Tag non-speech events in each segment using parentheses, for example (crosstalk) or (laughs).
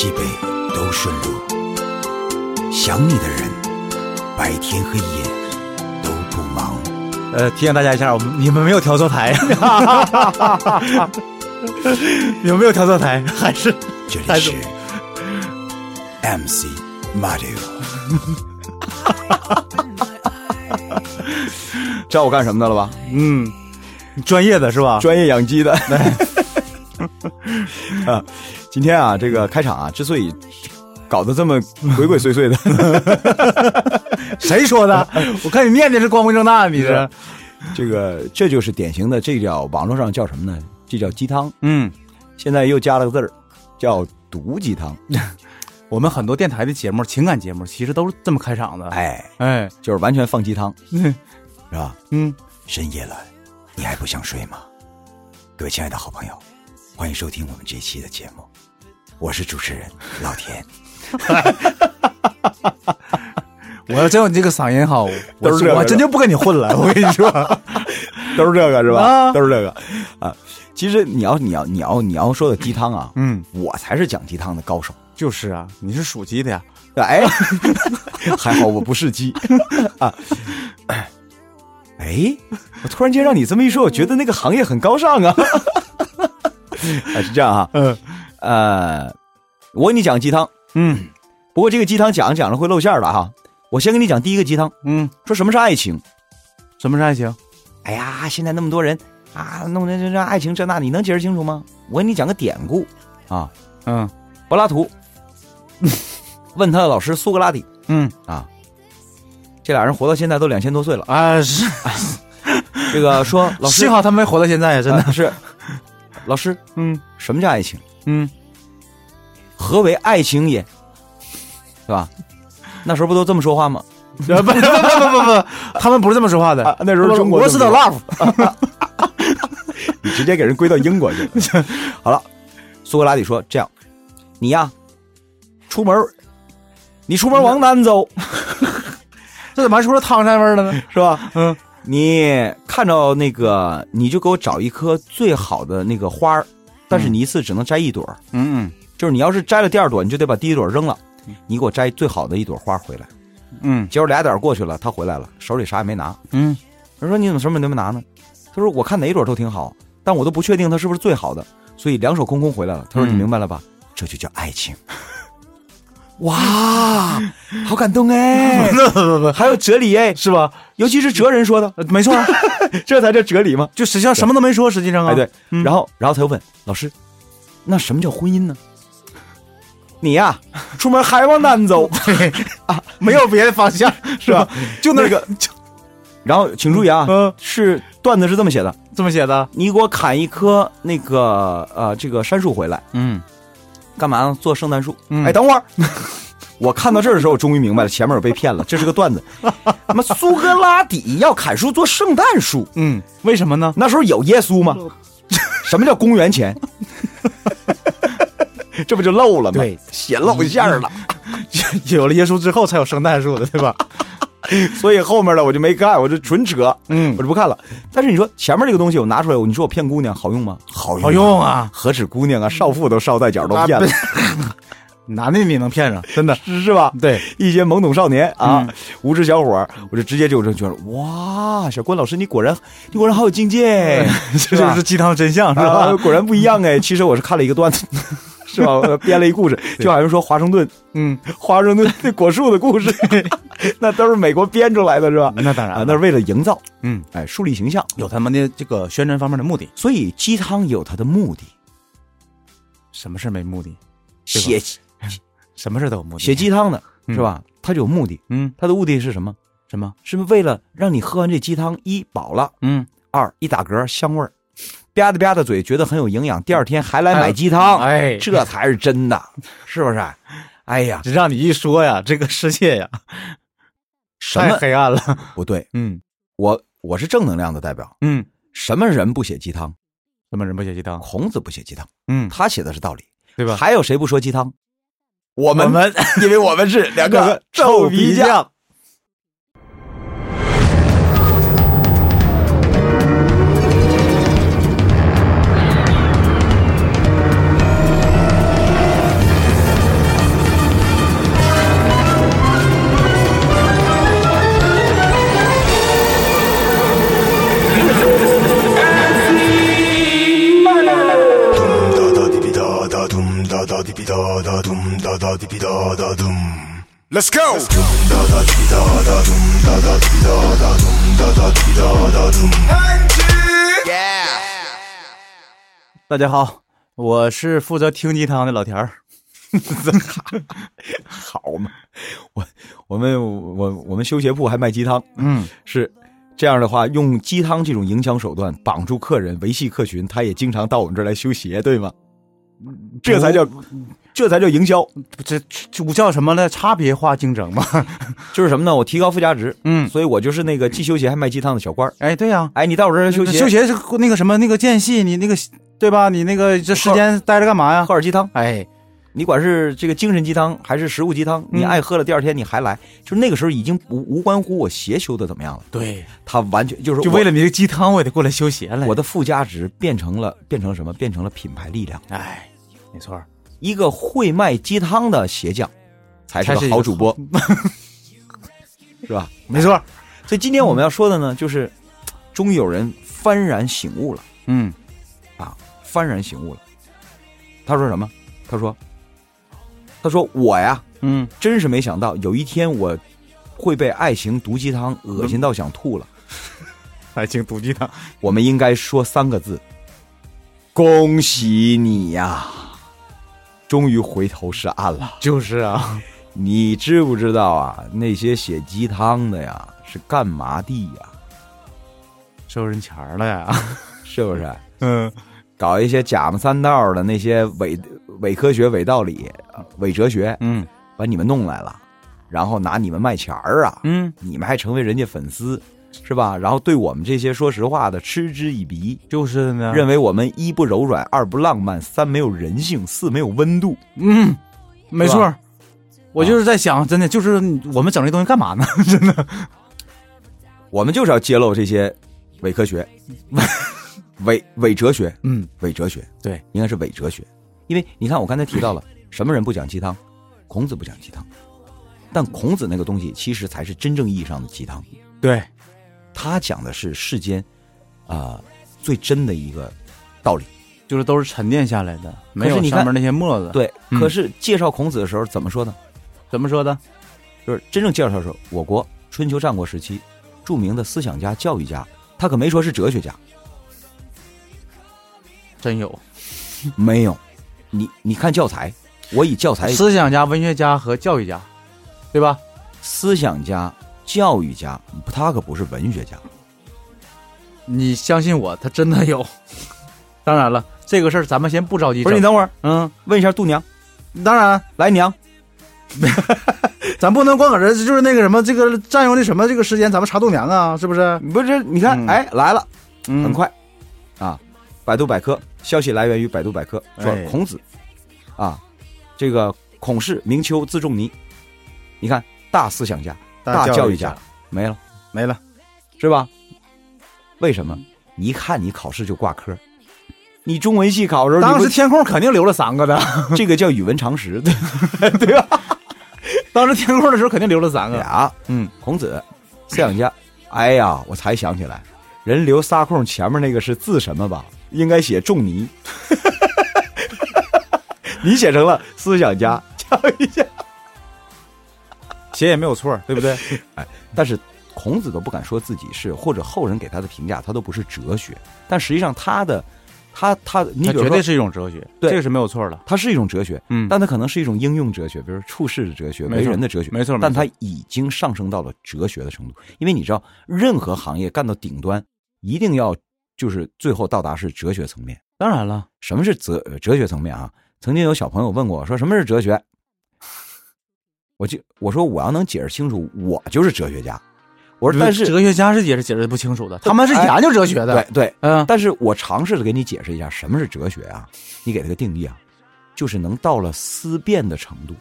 西北都顺路；想你的人，白天黑夜都不忙。呃，提醒大家一下，我们你们没有调错台，(laughs) 有没有调错台？还是这里是 MC Mario。(laughs) 知道我干什么的了吧？嗯，专业的是吧？专业养鸡的。(laughs) 啊，今天啊，这个开场啊，之所以搞得这么鬼鬼祟祟的，(laughs) 谁说的？(laughs) 我看你念的是光明正大，你是？这个这就是典型的，这叫网络上叫什么呢？这叫鸡汤。嗯，现在又加了个字儿，叫毒鸡汤。(laughs) 我们很多电台的节目、情感节目，其实都是这么开场的。哎，哎，就是完全放鸡汤，嗯是吧？嗯，深夜了，你还不想睡吗？各位亲爱的好朋友，欢迎收听我们这一期的节目，我是主持人老田。(laughs) 我要真有你这个嗓音好，(laughs) 我真就不跟你混了。(laughs) 我跟你说，都是这个是吧？啊都是这个啊。其实你要你要你要你要说的鸡汤啊，嗯，我才是讲鸡汤的高手。就是啊，你是属鸡的呀？哎，还好我不是鸡啊。哎，我突然间让你这么一说，我觉得那个行业很高尚啊。啊，是这样啊，嗯呃，我给你讲鸡汤，嗯不过这个鸡汤讲着讲着会露馅儿的哈。我先给你讲第一个鸡汤，嗯，说什么是爱情。什么是爱情？哎呀，现在那么多人啊，弄这这这爱情这那，你能解释清楚吗？我给你讲个典故啊，嗯柏拉图 (laughs) 问他的老师苏格拉底嗯啊，这俩人活到现在都两千多岁了。啊，是，(laughs) 这个说老师幸好他没活到现在呀，真的。啊是 (laughs) 老师，嗯什么叫爱情？嗯，何为爱情也？是吧？那时候不都这么说话吗？(laughs) 不不不不他们不是这么说话的。啊那时候中国我知道这么 love。(laughs) 你直接给人归到英国去了。好了，苏格拉底说：“这样，你呀，出门，你出门往南走，(laughs) 这怎么还出了唐山味儿了呢？是吧？嗯你看着那个，你就给我找一棵最好的那个花儿，但是你一次只能摘一朵儿，嗯就是你要是摘了第二朵，你就得把第一朵扔了。你给我摘最好的一朵花回来。嗯结果俩点过去了，他回来了，手里啥也没拿。嗯他说：“你怎么什么都没拿呢？”他说：“我看哪一朵都挺好，但我都不确定它是不是最好的，所以两手空空回来了。”他说：“嗯你明白了吧？这就叫爱情。”哇，好感动哎！不不不，还有哲理哎，是吧？尤其是哲人说的，没错啊，(laughs) 这才叫哲理嘛。就实际上什么都没说，实际上啊，哎，对，嗯。然后然后他又问老师：“那什么叫婚姻呢？”你呀、出门还往南走。(laughs) 啊，没有别的方向，是吧？(laughs) 就那个就，然后请注意啊，嗯，是段子是这么写的：这么写的，你给我砍一棵那个呃这个杉树回来，嗯干嘛呢？做圣诞树。嗯哎，等会儿，(laughs) 我看到这儿的时候，我终于明白了，前面我被骗了，这是个段子。(laughs) 他妈苏格拉底要砍树做圣诞树，嗯，为什么呢？那时候有耶稣吗？(laughs) 什么叫公元前？这不就漏了吗？对，写露馅儿了。有了耶稣之后才有圣诞树的，对吧？(laughs) 所以后面的我就没看，我就纯扯，嗯我就不看了。但是你说前面这个东西我拿出来，你说我骗姑娘好用吗？好用，好用啊，何止姑娘啊，少妇都少带脚都骗了，(laughs) 男的你能骗上，真的，是是吧？对，一些懵懂少年啊，嗯无知小伙儿，我就直接就就觉得哇，小关老师你果然你果然好有境界，(laughs) 这就是鸡汤真相，是啊，吧？果然不一样哎。其实我是看了一个段子，(laughs) 是吧？我编了一故事，就好像说华盛顿 (laughs) 嗯，华盛顿那果树的故事，(laughs) 那都是美国编出来的，是吧？那当然，啊，那是为了营造，嗯，哎，树立形象。有他们的这个宣传方面的目的。所以鸡汤有它的目的，什么事没目的？写什么事都有目的。写鸡汤的嗯是吧？它就有目的，嗯，它的目的是什么？什么？是为了让你喝完这鸡汤，一饱了，嗯，二一打嗝香味儿，吧嗒吧嗒嘴，觉得很有营养，第二天还来买鸡汤，哎，这才是真的，(laughs) 是不是？哎呀，这让你一说呀，这个世界呀，太什么黑暗了。不对？嗯我我是正能量的代表，嗯，什么人不写鸡汤？什么人不写鸡汤？孔子不写鸡汤，嗯，他写的是道理，对吧？还有谁不说鸡汤？我们，我们 (laughs) 因为我们是两个两个臭皮匠。。Let's go。大家好，我是负责听鸡汤的老田儿。(laughs) 好嘛？我我们我我们修鞋铺还卖鸡汤？嗯，是这样的话，用鸡汤这种营销手段绑住客人，维系客群。他也经常到我们这儿来修鞋，对吗？这才叫这才叫营销，这这不叫什么呢？差别化竞争嘛。(laughs) 就是什么呢？我提高附加值，嗯，所以我就是那个既修鞋还卖鸡汤的小官儿。哎，对呀、哎，你到我这儿来修鞋，修鞋是那个什么那个间隙，你那个对吧？你那个这时间待着干嘛呀喝？点鸡汤，哎，你管是这个精神鸡汤还是食物鸡汤，你嗯爱喝了，第二天你还来，就是那个时候已经无无关乎我鞋修的怎么样了，对，他完全就是我就为了你这个鸡汤，我也得过来修鞋来。我的附加值变成了变成什么？变成了品牌力量。哎，没错，一个会卖鸡汤的鞋匠，才是好主播，(laughs) 是吧？没错。所以今天我们要说的呢，就是终于有人幡然醒悟了嗯，啊，幡然醒悟了。他说什么？他说，他说我呀，嗯，真是没想到有一天我会被爱情毒鸡汤恶心到想吐了。(laughs) 爱情毒鸡汤。我们应该说三个字：恭喜你呀，终于回头是岸了。就是啊，(laughs) 你知不知道啊？那些写鸡汤的呀，是干嘛的呀？收人钱儿了呀。是不是？(laughs) 嗯，搞一些假模三道的那些伪伪科学、伪道理、伪哲学，嗯把你们弄来了，然后拿你们卖钱儿啊！嗯，你们还成为人家粉丝，是吧？然后对我们这些说实话的嗤之以鼻，就是呢。认为我们一不柔软，二不浪漫，三没有人性，四没有温度。嗯，没错。我就是在想，真的就是我们整这东西干嘛呢？(laughs) 真的。我们就是要揭露这些伪科学、伪伪哲学、嗯，伪哲学，对，应该是伪哲学。因为你看，我刚才提到了 (clears throat) 什么人不讲鸡汤，孔子不讲鸡汤，但孔子那个东西其实才是真正意义上的鸡汤，对，他讲的是世间啊、最真的一个道理。就是都是沉淀下来的，没有你上面那些沫子。，对，嗯可是介绍孔子的时候怎么说的？怎么说的？就是真正介绍的时候，我国春秋战国时期著名的思想家、教育家，他可没说是哲学家，真有没有。你你看教材，我以教材思想家、文学家和教育家，对吧？思想家、教育家，他可不是文学家。你相信我，他真的有。(laughs) 当然了，这个事儿咱们先不着急。不是你等会儿，嗯，问一下度娘，当然，来娘，(laughs) 咱不能光搁这就是那个什么，这个占用那什么这个时间，咱们查度娘啊，是不是？不是？你看，嗯哎，来了，嗯很快，啊，百度百科消息来源于百度百科，说哎孔子，啊，这个孔氏名丘字仲尼，你看大思想家、大教育家没了，没了。是吧？为什么？你一看你考试就挂科，你中文系考的时候，当时填空肯定留了三个的，(laughs) 这个叫语文常识，对 (laughs) 对吧？(laughs) 当时填空的时候肯定留了三个。俩，嗯，孔子，思想家。哎呀，我才想起来，人留仨空，前面那个是字什么吧？应该写仲尼。(laughs) 你写成了思想家、教一下。写也没有错，对不对？(laughs) 哎但是孔子都不敢说自己是，或者后人给他的评价，他都不是哲学。但实际上，他的，他他，你绝对是一种哲学，对这个是没有错的。他是一种哲学，嗯，但它可能是一种应用哲学，比如处世的哲学、为人的哲学，没错没错但它已经上升到了哲学的程度，因为你知道，任何行业干到顶端，一定要就是最后到达是哲学层面。当然了，什么是哲哲学层面啊？曾经有小朋友问过我说：“什么是哲学？”我就我说我要能解释清楚，我就是哲学家。我说但是哲学家是解释解释不清楚的，他们是哎研究哲学的。对，对，嗯，但是我尝试着给你解释一下什么是哲学啊？你给他个定义啊，就是能到了思辨的程度。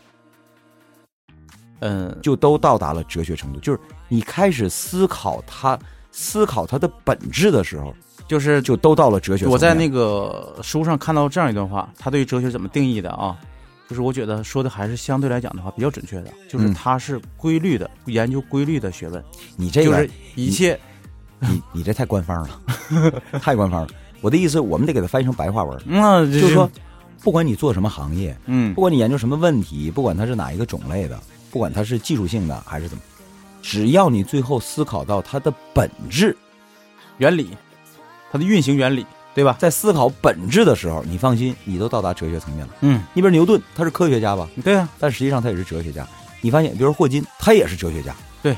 嗯，就都到达了哲学程度，就是你开始思考它，思考它的本质的时候，就是就都到了哲学。我在那个书上看到这样一段话，他对于哲学怎么定义的啊？就是我觉得说的还是相对来讲的话比较准确的，就是嗯它是规律的，研究规律的学问，你这个，就是一切你你这太官方了，太官方了。我的意思，我们得给它翻译成白话文，嗯，就是说，不管你做什么行业，嗯不管你研究什么问题，不管它是哪一个种类的，不管它是技术性的还是怎么，只要你最后思考到它的本质，原理，它的运行原理，对吧？在思考本质的时候，你放心，你都到达哲学层面了。嗯，你比如牛顿，他是科学家吧，对啊、但实际上他也是哲学家。你发现，比如霍金，他也是哲学家。对，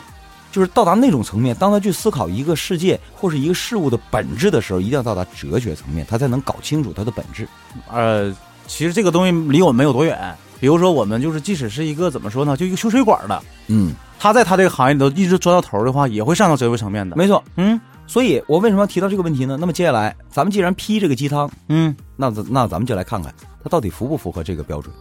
就是到达那种层面，当他去思考一个世界或是一个事物的本质的时候，一定要到达哲学层面，他才能搞清楚它的本质。呃，其实这个东西离我们没有多远。比如说，我们就是即使是一个怎么说呢，就一个修水管的，嗯，他在他这个行业里头一直钻到头的话，也会上到哲学层面的。没错。嗯所以我为什么要提到这个问题呢？那么接下来，咱们既然批这个鸡汤，嗯，那咱那咱们就来看看它到底符不符合这个标准。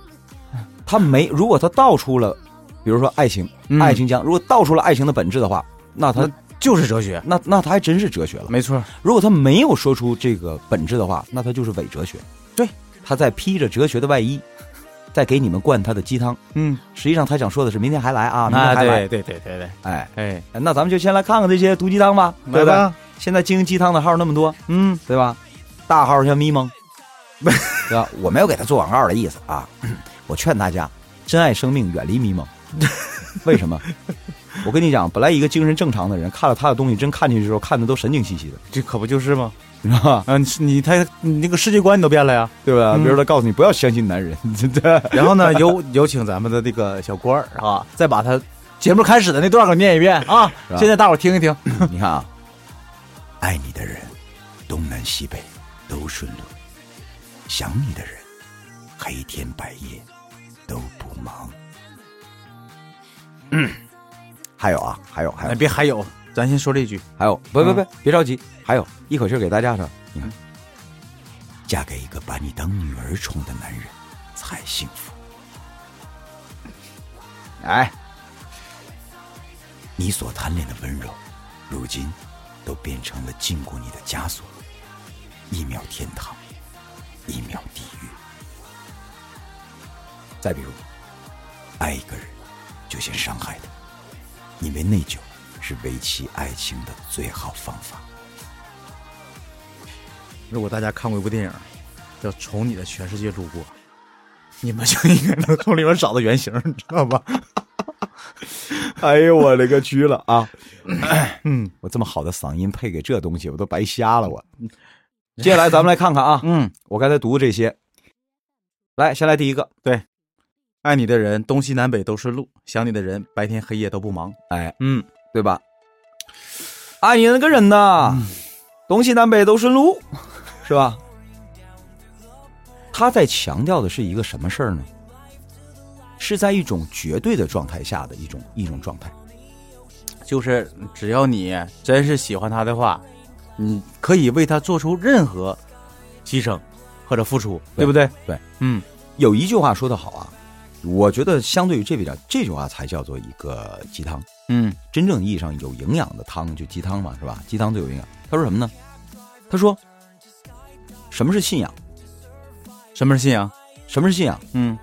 他没，如果他道出了，比如说爱情，嗯爱情将，如果道出了爱情的本质的话，那他就是哲学，那那他还真是哲学了。没错。如果他没有说出这个本质的话，那他就是伪哲学。对，他在披着哲学的外衣，在给你们灌他的鸡汤。嗯，实际上他想说的是，明天还来啊，明天啊，还来。对对对对对，哎，哎，那咱们就先来看看这些毒鸡汤吧，对吧，现在经营鸡汤的号那么多，嗯，对吧？大号像咪蒙，(laughs) 对吧？我没有给他做广告的意思啊，(clears throat) 我劝大家珍爱生命，远离咪蒙。(laughs) 为什么？(laughs) 我跟你讲，本来一个精神正常的人，看了他的东西，真看进去之后，看的都神经兮兮的，这可不就是吗？你知道吧？(laughs) 啊，你你他你那个世界观你都变了呀。对吧？嗯比如他告诉你不要相信男人，(laughs) 真的。然后呢，有有请咱们的那个小官儿啊，再把他节目开始的那段给念一遍啊。现在大伙儿听一听。(clears throat) 你看啊，爱你的人，东南西北都顺路；想你的人，黑天白夜都不忙。嗯，还有啊，还有，还哎，有，别还有，咱先说这句。还有，不不不，别着急，还有一口气给大家说，你看，嫁给一个把你当女儿宠的男人才幸福。哎，你所贪恋的温柔，如今都变成了禁锢你的枷锁，一秒天堂，一秒地狱。再比如，爱一个人，就先伤害他，因为内疚是维系爱情的最好方法。如果大家看过一部电影叫《从你的全世界路过》，你们就应该能从里面找到原型，你知道吧？(laughs) 哎呦，我勒个去了啊！嗯我这么好的嗓音配给这东西，我都白瞎了我。接下来咱们来看看啊，嗯，我刚才读的这些，来，先来第一个，爱你的人东西南北都是路，想你的人白天黑夜都不忙。哎，嗯，对吧？爱你那个人呐，东西南北都是路，是吧？他在强调的是一个什么事儿呢？是在一种绝对的状态下的一种一种状态。就是只要你真是喜欢他的话，你可以为他做出任何牺牲或者付出，对不对？对，嗯有一句话说的好啊，我觉得相对于这比较，这句话才叫做一个鸡汤。嗯真正意义上有营养的汤就鸡汤嘛，是吧？鸡汤最有营养。他说什么呢？他说，什么是信仰？什么是信仰？什么是信仰？嗯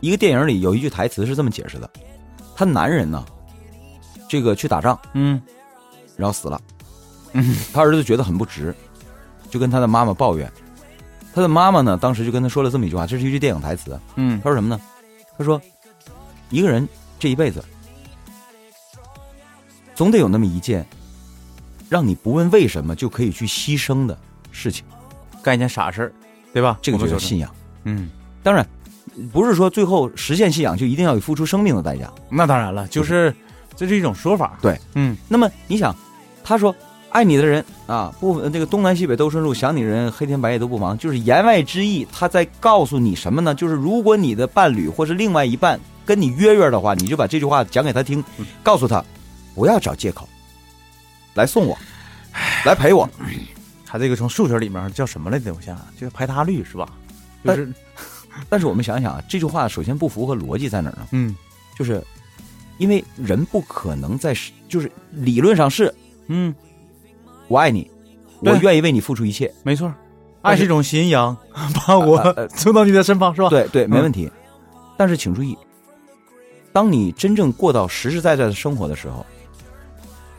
一个电影里有一句台词是这么解释的：他男人呢，这个去打仗，嗯然后死了，嗯他儿子觉得很不值，就跟他的妈妈抱怨。他的妈妈呢，当时就跟他说了这么一句话，这是一句电影台词。嗯他说什么呢？他说，一个人这一辈子，总得有那么一件，让你不问为什么就可以去牺牲的事情，干一件傻事儿，对吧？这个就叫信仰。嗯，当然，不是说最后实现信仰就一定要付出生命的代价。那当然了，就是这是一种说法。对，嗯那么你想，他说爱你的人啊，不，这个东南西北都顺路，想你的人黑天白夜都不忙，就是言外之意，他在告诉你什么呢？就是如果你的伴侣或是另外一半跟你约约的话，你就把这句话讲给他听，告诉他不要找借口来送我，来陪我。他这个从数学里面叫什么来着？我想想，就是排他率是吧？就是但是我们想想啊，这句话首先不符合逻辑在哪儿呢？嗯就是因为人不可能在就是理论上是嗯，我爱你，我愿意为你付出一切，没错，爱是一种信仰，把我送到你的身旁是吧？，对对，没问题。但是请注意，当你真正过到实实在在的生活的时候，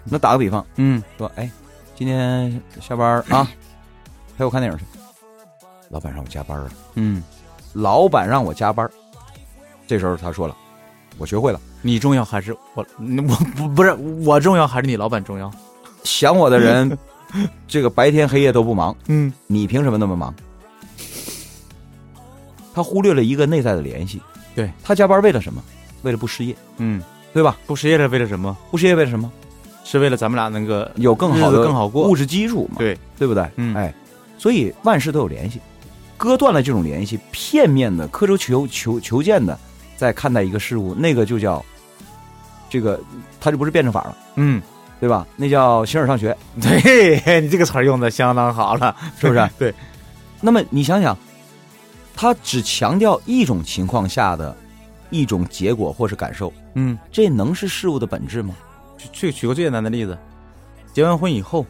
那打个比方嗯说，哎，今天下班啊，陪我看电影去。老板让我加班了，嗯老板让我加班，这时候他说了，我学会了，你重要还是我？我不不是我重要还是你老板重要？想我的人，(laughs) 这个白天黑夜都不忙，嗯，你凭什么那么忙？他忽略了一个内在的联系。对他加班为了什么？为了不失业，嗯，对吧？不失业是为了什么？不失业为了什么？是为了咱们俩能够有更好的更好过物质基础嘛？对对不对？嗯哎，所以万事都有联系，割断了这种联系，片面的、刻舟求求求剑的在看待一个事物，那个就叫这个，他就不是辩证法了，嗯，对吧？那叫形而上学，(laughs) 对你这个词儿用的相当好了，是不是？(laughs) 对。那么你想想，他只强调一种情况下的一种结果或是感受，嗯，这能是事物的本质吗？举举个最简单的例子，结完婚以后，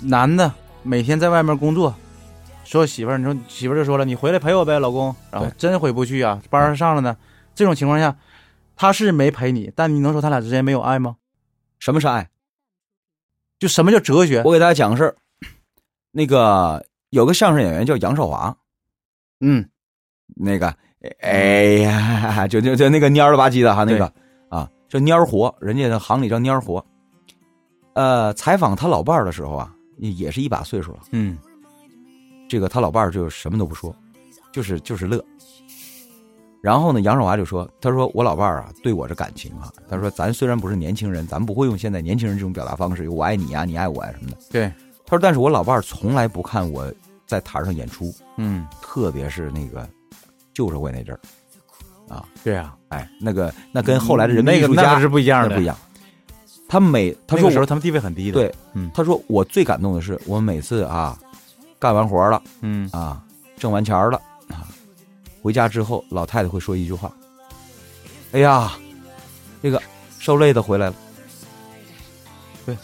男的每天在外面工作，说媳妇儿，你说媳妇儿就说了，你回来陪我呗，老公。然后真回不去啊，班儿上了呢。这种情况下，他是没陪你，但你能说他俩之间没有爱吗？什么是爱？就什么叫哲学？我给大家讲个事儿，那个有个相声演员叫杨少华，嗯，那个，哎呀，就就就那个蔫了吧唧的哈，那个啊，叫蔫活，人家的行里叫蔫活。呃，采访他老伴儿的时候啊，也是一把岁数了，嗯，这个他老伴儿就什么都不说，就是就是乐。然后呢，杨少华就说：“他说我老伴儿啊，对我这感情啊，他说咱虽然不是年轻人，咱不会用现在年轻人这种表达方式，我爱你呀、你爱我呀、什么的。对，他说，但是我老伴儿从来不看我在台上演出，嗯，特别是那个旧社会那阵儿，啊，对啊，哎，那个那跟后来的人民那个艺术家那个是不一样的，不一样。他每他说我那个时候他们地位很低的，，对，嗯。他说我最感动的是，我每次啊干完活了嗯，啊，挣完钱了啊，回家之后，老太太会说一句话：“哎呀，这个受累的回来了。”对，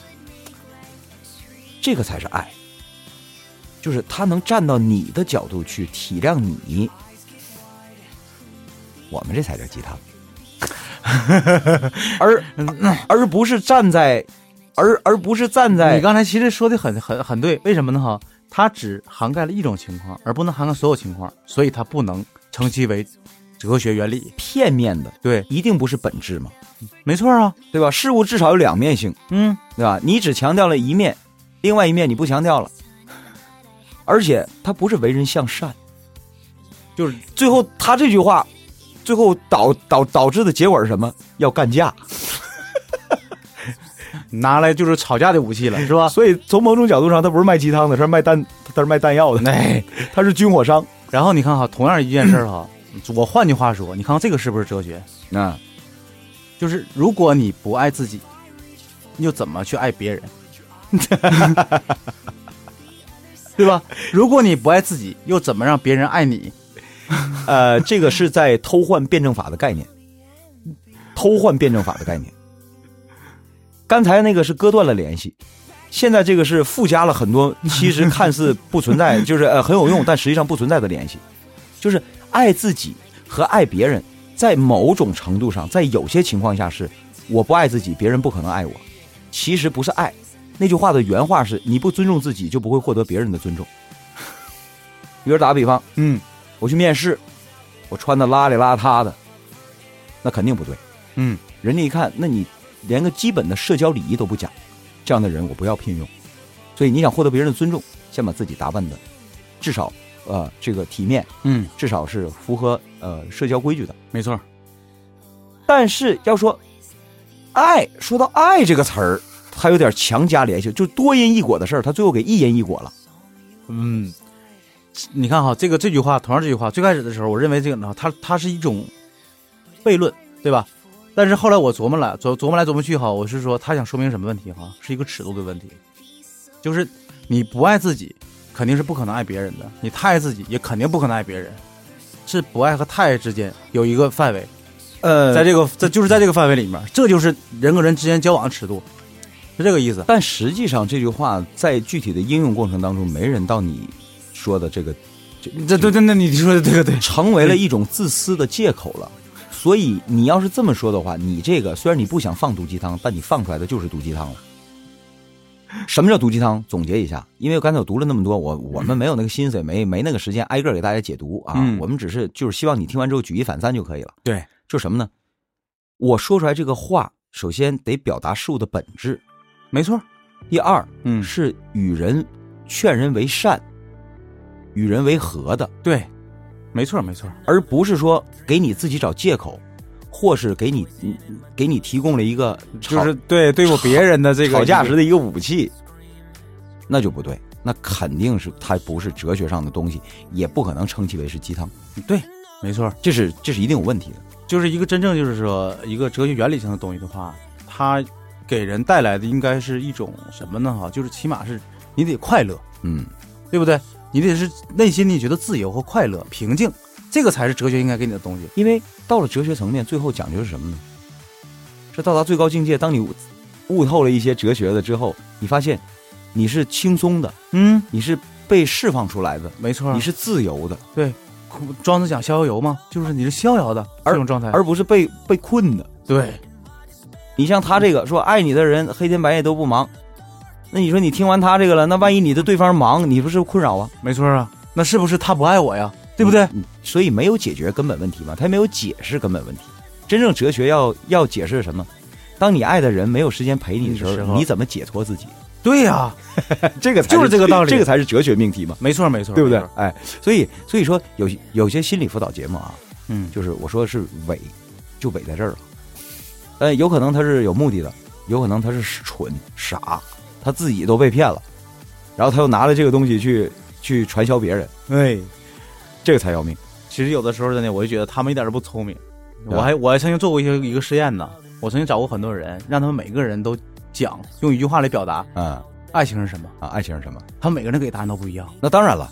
这个才是爱，就是他能站到你的角度去体谅你，我们这才叫鸡汤，(laughs) 而而不是站在，而而不是站在你刚才其实说的很很很对，为什么呢？哈，它只涵盖了一种情况，而不能涵盖所有情况，所以它不能称其为哲学原理。片面的，对，一定不是本质嘛，没错啊，对吧？事物至少有两面性，嗯，对吧？你只强调了一面，另外一面你不强调了，而且他不是为人向善，就是最后他这句话，最后导导导致的结果是什么？要干架。(laughs) 拿来就是吵架的武器了，是吧？所以从某种角度上，他不是卖鸡汤的，他是卖弹，他是卖弹药的，哎，他是军火商。然后你看哈，同样一件事儿哈，我换句话说，你看看这个是不是哲学？啊，就是如果你不爱自己，你又怎么去爱别人？(laughs) 对吧？如果你不爱自己，又怎么让别人爱你？(laughs) 呃，这个是在偷换辩证法的概念，偷换辩证法的概念。刚才那个是割断了联系，现在这个是附加了很多其实看似不存在，(laughs) 就是呃很有用，但实际上不存在的联系。就是爱自己和爱别人，在某种程度上，在有些情况下是我不爱自己，别人不可能爱我。其实不是爱，那句话的原话是：你不尊重自己，就不会获得别人的尊重。比如打个比方，嗯我去面试，我穿的邋里邋遢的，那肯定不对。嗯，人家一看，那你连个基本的社交礼仪都不讲，这样的人我不要聘用。所以你想获得别人的尊重，先把自己打扮的至少呃这个体面，嗯，至少是符合呃社交规矩的。没错。但是要说爱，说到爱这个词儿，它有点强加联系，就多因一果的事儿，它最后给一因一果了。嗯，你看哈，这个这句话，同样这句话，最开始的时候，我认为这个呢，它它是一种悖论，对吧？但是后来我琢磨了，琢琢磨来琢磨去哈，我是说他想说明什么问题哈？是一个尺度的问题，就是你不爱自己，肯定是不可能爱别人的；你太爱自己，也肯定不可能爱别人。是不爱和太爱之间有一个范围，呃在这个在就是在这个范围里面，这就是人和人之间交往的尺度，是这个意思。但实际上这句话在具体的应用过程当中，没人到你说的这个这对对，那你说的这个对，成为了一种自私的借口了。所以你要是这么说的话，你这个虽然你不想放毒鸡汤，但你放出来的就是毒鸡汤了。什么叫毒鸡汤？总结一下，因为刚才我读了那么多，我我们没有那个心思，也没没那个时间挨个给大家解读啊。嗯我们只是就是希望你听完之后举一反三就可以了。对，就什么呢？我说出来这个话，首先得表达事物的本质。没错，第二嗯，是与人劝人为善，与人为和的，对，没错没错，而不是说给你自己找借口，或是给你嗯给你提供了一个就是对对付别人的这个吵架时的一个武器，那就不对，那肯定是它不是哲学上的东西，也不可能称其为是鸡汤，对，没错，这是这是一定有问题的。就是一个真正就是说一个哲学原理性的东西的话，它给人带来的应该是一种什么呢？哈，就是起码是你得快乐，嗯，对不对？你得是内心你觉得自由和快乐、平静，这个才是哲学应该给你的东西。因为到了哲学层面，最后讲究是什么呢？是到达最高境界，当你悟悟透了一些哲学的之后，你发现你是轻松的，嗯，你是被释放出来的，没错，你是自由的，对庄子讲逍遥游嘛，就是你是逍遥的这种状态，而不是被被困的。对，你像他这个说爱你的人黑天白夜都不忙，那你说你听完他这个了，那万一你的对方忙，你不是困扰啊？没错啊，那是不是他不爱我呀？对不对？嗯？所以没有解决根本问题嘛，他也没有解释根本问题。真正哲学要要解释什么？当你爱的人没有时间陪你的时候，时候你怎么解脱自己？对呀、(laughs) 这个才就是这个道理这个才是哲学命题嘛，没错没错，对不对？哎，所以所以说有有些心理辅导节目啊，嗯，就是我说是伪，就伪在这儿了。呃，有可能他是有目的的，有可能他是蠢傻，他自己都被骗了，然后他又拿了这个东西去去传销别人，哎，这个才要命。其实有的时候真的，我就觉得他们一点都不聪明。我还我还曾经做过一些一个实验呢，我曾经找过很多人，让他们每个人都讲用一句话来表达嗯爱情是什么，啊，爱情是什么？他们每个人给答案都不一样。那当然了，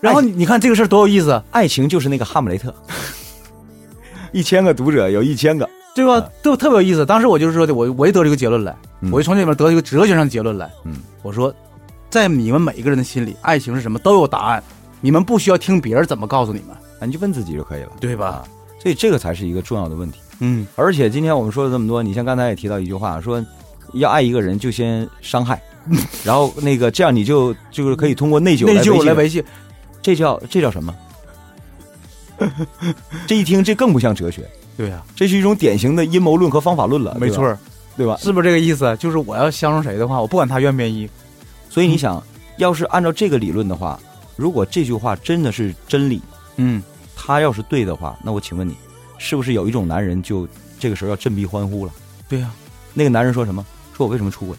然后你你看这个事儿多有意思，爱情就是那个哈姆雷特，(laughs) 一千个读者有一千个，对吧？都特别有意思。当时我就是说的，我我就得了一个结论来，嗯我就从这里面得了一个哲学上的结论来。嗯，我说，在你们每一个人的心里，爱情是什么都有答案，你们不需要听别人怎么告诉你们，啊你就问自己就可以了，对吧？啊所以这个才是一个重要的问题。嗯，而且今天我们说了这么多，你像刚才也提到一句话，说要爱一个人就先伤害，(laughs) 然后那个这样你就就是可以通过内疚内疚来维维系，这叫这叫什么？(laughs) 这一听这更不像哲学，对呀、这是一种典型的阴谋论和方法论了，没错，对吧？是不是这个意思？就是我要相中谁的话，我不管他愿不愿意，所以你想，要是按照这个理论的话，如果这句话真的是真理，嗯，他要是对的话，那我请问你，是不是有一种男人就这个时候要振臂欢呼了？对呀、那个男人说什么？说我为什么出轨？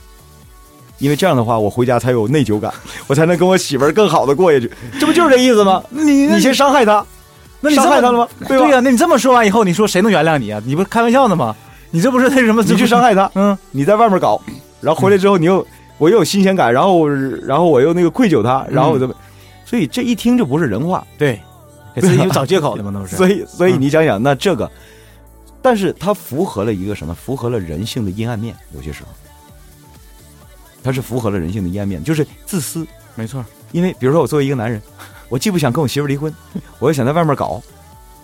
因为这样的话，我回家才有内疚感，我才能跟我媳妇儿更好的过下去。这不就是这意思吗？你你先伤害他，那你伤害他了吗？对呀、那你这么说完以后，你说谁能原谅你啊？你不是开玩笑呢吗？你这不是那什么？你去伤害他，嗯，你在外面搞，然后回来之后，你又我又有新鲜感，然后然后我又那个愧疚他，然后我怎么？所以这一听就不是人话。对，给自己找借口的嘛，那不是。所以，所以你想想，那这个，但是它符合了一个什么？符合了人性的阴暗面。有些时候，它是符合了人性的阴暗面，就是自私。没错，因为比如说，我作为一个男人，我既不想跟我媳妇离婚，(laughs) 我又想在外面搞，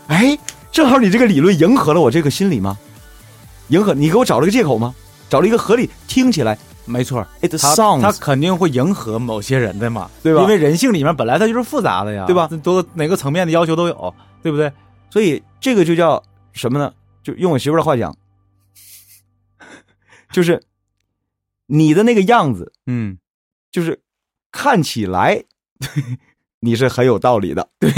哎，正好你这个理论迎合了我这个心理吗？迎合你给我找了个借口吗？找了一个合理，听起来没错 sounds 他肯定会迎合某些人的嘛，对吧因为人性里面本来它就是复杂的呀，对吧？多哪个层面的要求都有，对不对？所以这个就叫什么呢？就用我媳妇的话讲，(laughs) 就是你的那个样子，嗯，就是看起来你是很有道理的。对，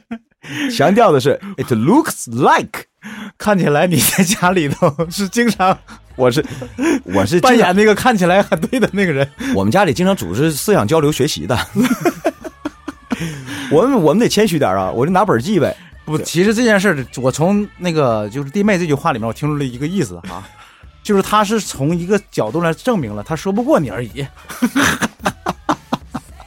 (laughs) 强调的是 it looks like，看起来你在家里头是经常我是我是扮演那个看起来很对的那个人，我们家里经常组织思想交流学习的。(laughs) 我们我们得谦虚点啊，我就拿本儿记呗。不，其实这件事儿，我从那个就是弟妹这句话里面，我听出了一个意思啊，就是他是从一个角度来证明了他说不过你而已。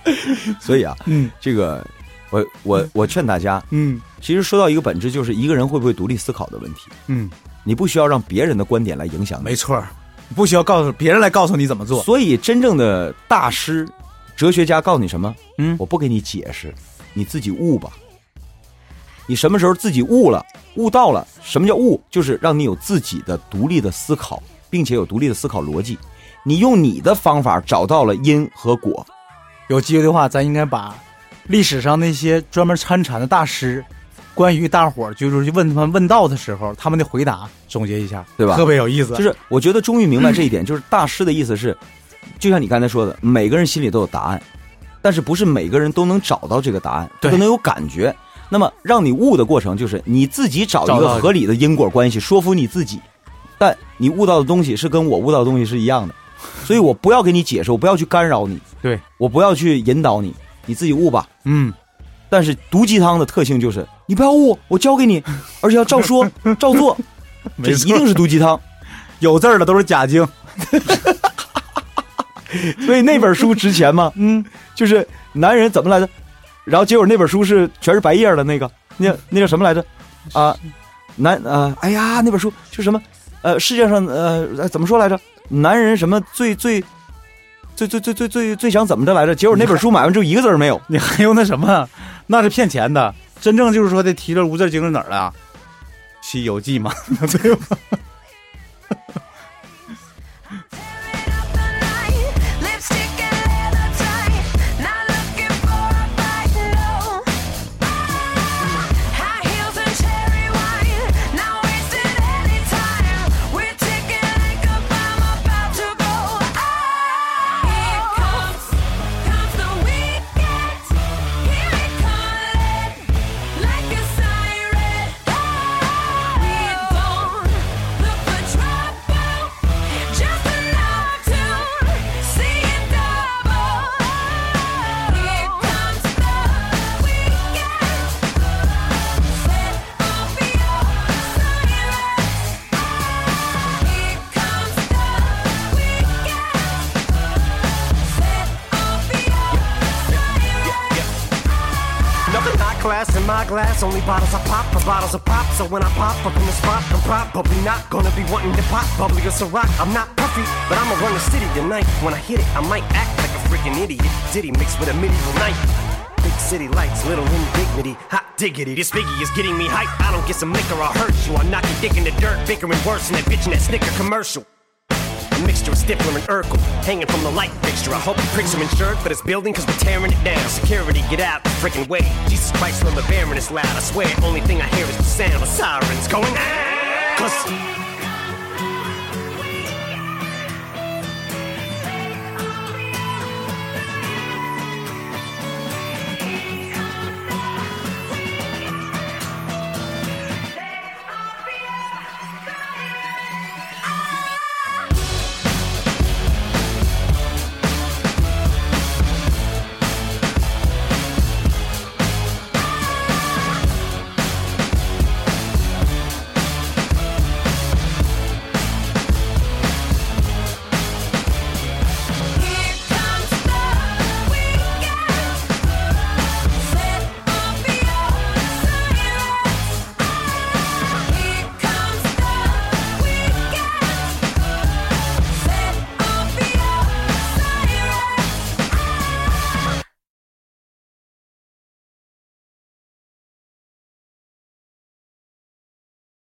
(laughs) 所以啊，嗯这个我我我劝大家，嗯其实说到一个本质，就是一个人会不会独立思考的问题。嗯，你不需要让别人的观点来影响你。没错，不需要告诉别人来告诉你怎么做。所以真正的大师、哲学家告诉你什么？嗯我不给你解释，你自己悟吧。你什么时候自己悟了、悟到了？什么叫悟？就是让你有自己的独立的思考，并且有独立的思考逻辑。你用你的方法找到了因和果。有机会的话，咱应该把历史上那些专门参禅的大师，关于大伙儿就是去问他们问道的时候，他们的回答总结一下，对吧特别有意思。就是我觉得终于明白这一点，就是大师的意思是，就像你刚才说的，每个人心里都有答案，但是不是每个人都能找到这个答案，对都能有感觉。那么让你悟的过程，就是你自己找一个合理的因果关系，说服你自己。但你悟到的东西是跟我悟到的东西是一样的，(laughs) 所以我不要给你解释，我不要去干扰你，对我不要去引导你，你自己悟吧。嗯，但是毒鸡汤的特性就是，你不要悟，我教给你，(laughs) 而且要照说照做，(laughs) 这一定是毒鸡汤。有字儿的都是假经。所以那本书值钱吗？嗯，就是男人怎么来着？然后结果那本书是全是白页的那个，那那叫什么来着？啊，男啊，哎呀，那本书就什么？呃，世界上呃呃怎么说来着？男人什么最最最最最最最最想怎么着来着？结果那本书买完之后一个字儿没有。你还用那什么？那是骗钱的。真正就是说的提了无字经是哪儿了？《西游记》嘛，对 (laughs) 吧？(laughs) my glass, only bottles I pop for bottles of pop. So when I pop up in the spot, I'm probably not gonna be wanting to pop bubbly or Ciroc. I'm not puffy, but I'ma run the city tonight. When I hit it, I might act like a freaking idiot. Diddy mixed with a medieval knight. Big city lights, little indignity, hot diggity. This biggie is getting me hype. I don't get some liquor, I'll hurt you. I'll knock dick in the dirt, bickering worse than that bitch in that Snicker commercial. Mixture of Stifler and Urkel, hanging from the light fixture. I hope the pricks are insured for this building, cause we're tearing it down. Security, get out the freaking way. Jesus Christ, when the bearing is loud. I swear, only thing I hear is the sound of sirens going. Ah! Cause